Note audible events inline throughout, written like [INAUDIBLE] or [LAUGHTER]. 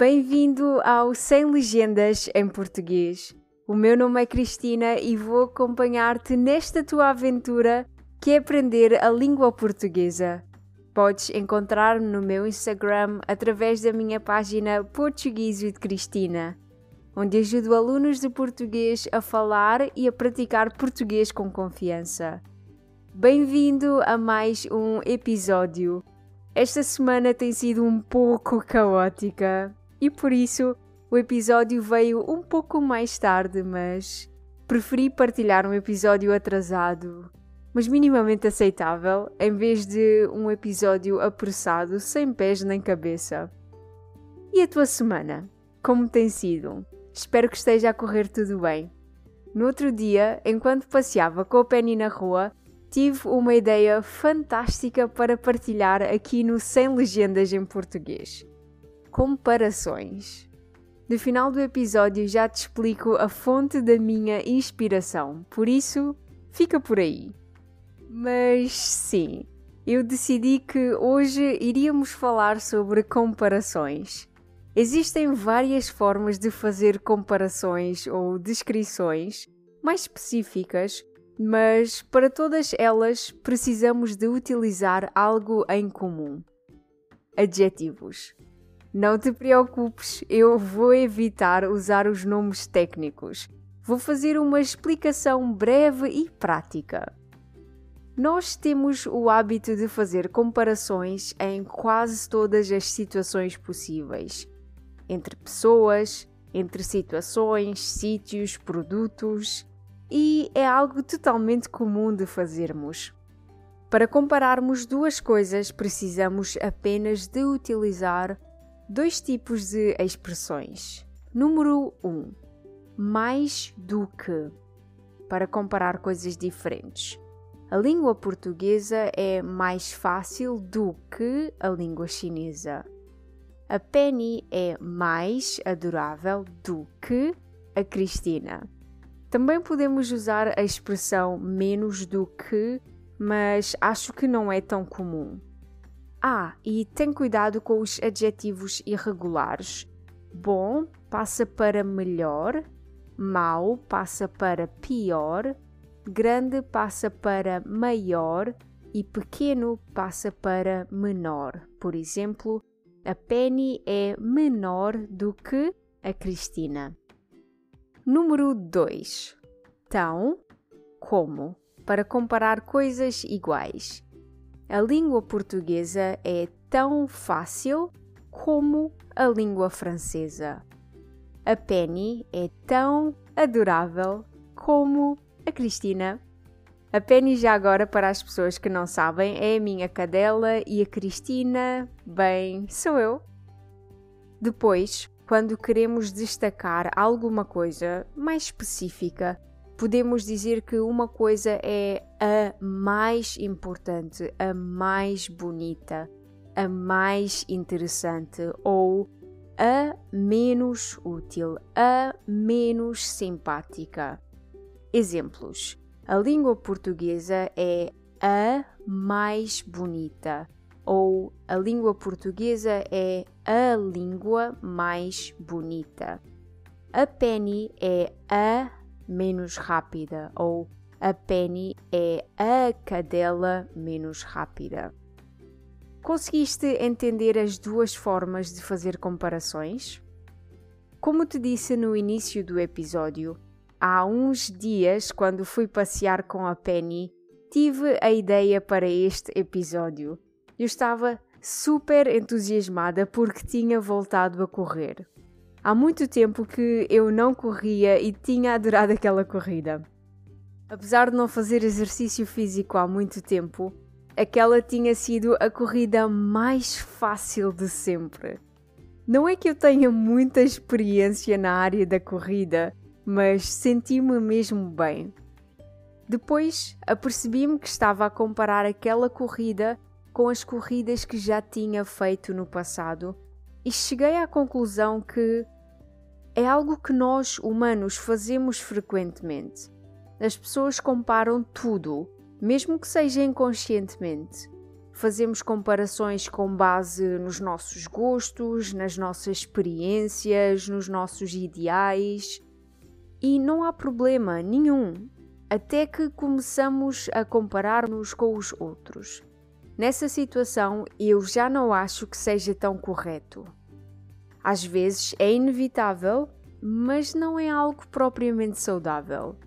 Bem-vindo ao Sem Legendas em Português. O meu nome é Cristina e vou acompanhar-te nesta tua aventura que é aprender a língua portuguesa. Podes encontrar-me no meu Instagram através da minha página Português with Cristina, onde ajudo alunos de português a falar e a praticar português com confiança. Bem-vindo a mais um episódio. Esta semana tem sido um pouco caótica e por isso o episódio veio um pouco mais tarde, mas preferi partilhar um episódio atrasado mas minimamente aceitável, em vez de um episódio apressado, sem pés nem cabeça. E a tua semana? Como tem sido? Espero que esteja a correr tudo bem. No outro dia, enquanto passeava com a Penny na rua, tive uma ideia fantástica para partilhar aqui no Sem Legendas em Português. Comparações. No final do episódio já te explico a fonte da minha inspiração, por isso, fica por aí. Mas sim, eu decidi que hoje iríamos falar sobre comparações. Existem várias formas de fazer comparações ou descrições mais específicas, mas para todas elas precisamos de utilizar algo em comum. Adjetivos. Não te preocupes, eu vou evitar usar os nomes técnicos. Vou fazer uma explicação breve e prática. Nós temos o hábito de fazer comparações em quase todas as situações possíveis entre pessoas, entre situações, sítios, produtos e é algo totalmente comum de fazermos. Para compararmos duas coisas, precisamos apenas de utilizar dois tipos de expressões. Número 1. Um, mais do que. Para comparar coisas diferentes a língua portuguesa é mais fácil do que a língua chinesa. A Penny é mais adorável do que a Cristina. Também podemos usar a expressão menos do que, mas acho que não é tão comum. Ah, e tem cuidado com os adjetivos irregulares. Bom passa para melhor, mau passa para pior grande passa para maior e pequeno passa para menor. Por exemplo, a Penny é menor do que a Cristina. Número 2. Tão, como, para comparar coisas iguais. A língua portuguesa é tão fácil como a língua francesa. A Penny é tão adorável como a Cristina. A Penny, já agora, para as pessoas que não sabem, é a minha cadela e a Cristina, bem, sou eu. Depois, quando queremos destacar alguma coisa mais específica, podemos dizer que uma coisa é a mais importante, a mais bonita, a mais interessante ou a menos útil, a menos simpática. Exemplos: a língua portuguesa é a mais bonita, ou a língua portuguesa é a língua mais bonita. A Penny é a menos rápida, ou a Penny é a cadela menos rápida. Conseguiste entender as duas formas de fazer comparações? Como te disse no início do episódio, há uns dias, quando fui passear com a Penny, tive a ideia para este episódio. Eu estava super entusiasmada porque tinha voltado a correr. Há muito tempo que eu não corria e tinha adorado [LAUGHS] aquela corrida. Apesar de não fazer exercício físico há muito tempo, aquela tinha sido a corrida mais fácil de sempre. Não é que eu tenha muita experiência na área da corrida, mas senti-me mesmo bem. Depois apercebi-me que estava a comparar aquela corrida com as corridas que já tinha feito no passado e cheguei à conclusão que é algo que nós, humanos, fazemos frequentemente. As pessoas comparam tudo, mesmo que seja inconscientemente. fazemos comparações com base nos nossos gostos, nas nossas experiências, nos nossos ideais. E não há problema nenhum, até que começamos a comparar-nos com os outros. Nessa situação, eu já não acho que seja tão correto. Às vezes é inevitável, mas não é algo propriamente saudável.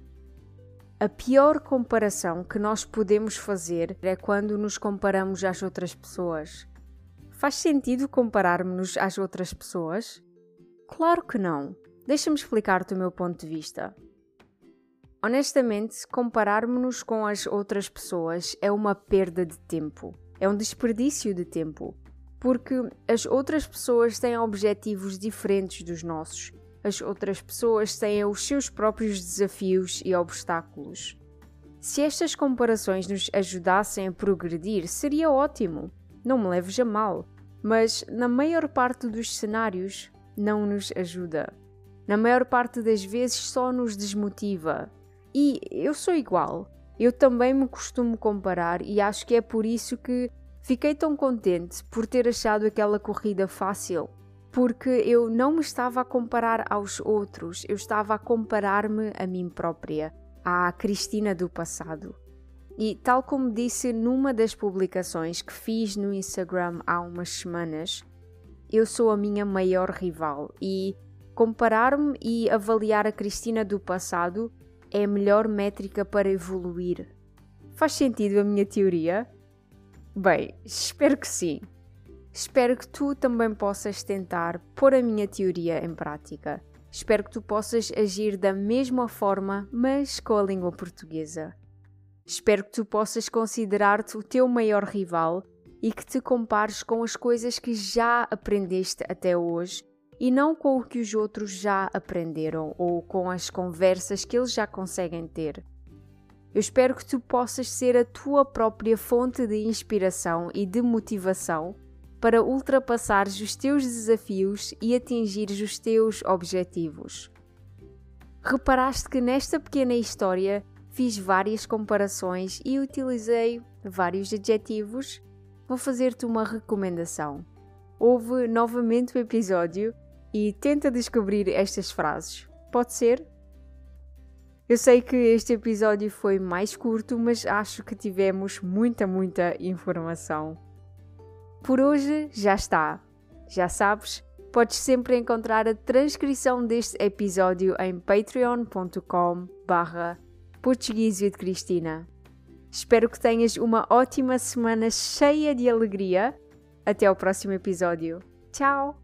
A pior comparação que nós podemos fazer é quando nos comparamos às outras pessoas. Faz sentido compararmos-nos às outras pessoas? Claro que não. Deixa-me explicar-te o meu ponto de vista. Honestamente, compararmos-nos com as outras pessoas é uma perda de tempo, é um desperdício de tempo, porque as outras pessoas têm objetivos diferentes dos nossos as outras pessoas têm os seus próprios desafios e obstáculos. Se estas comparações nos ajudassem a progredir, seria ótimo. Não me leves a mal, mas na maior parte dos cenários não nos ajuda. Na maior parte das vezes só nos desmotiva. E eu sou igual. Eu também me costumo comparar e acho que é por isso que fiquei tão contente por ter achado aquela corrida fácil porque eu não me estava a comparar aos outros, eu estava a comparar-me a mim própria, à Cristina do passado. E tal como disse numa das publicações que fiz no Instagram há umas semanas, eu sou a minha maior rival e comparar-me e avaliar a Cristina do passado é a melhor métrica para evoluir. Faz sentido a minha teoria? Bem, espero que sim. Espero que tu também possas tentar pôr a minha teoria em prática. Espero que tu possas agir da mesma forma, mas com a língua portuguesa. Espero que tu possas considerar-te o teu maior rival e que te compares com as coisas que já aprendeste até hoje e não com o que os outros já aprenderam ou com as conversas que eles já conseguem ter. Eu espero que tu possas ser a tua própria fonte de inspiração e de motivação para ultrapassares os teus desafios e atingires os teus objetivos. Reparaste que nesta pequena história fiz várias comparações e utilizei vários adjetivos? Vou fazer-te uma recomendação. Ouve novamente o episódio e tenta descobrir estas frases. Pode ser? Eu sei que este episódio foi mais curto, mas acho que tivemos muita, muita informação. Por hoje já está. Já sabes, podes sempre encontrar a transcrição deste episódio em patreon.com barra Cristina. Espero que tenhas uma ótima semana cheia de alegria. Até ao próximo episódio. Tchau!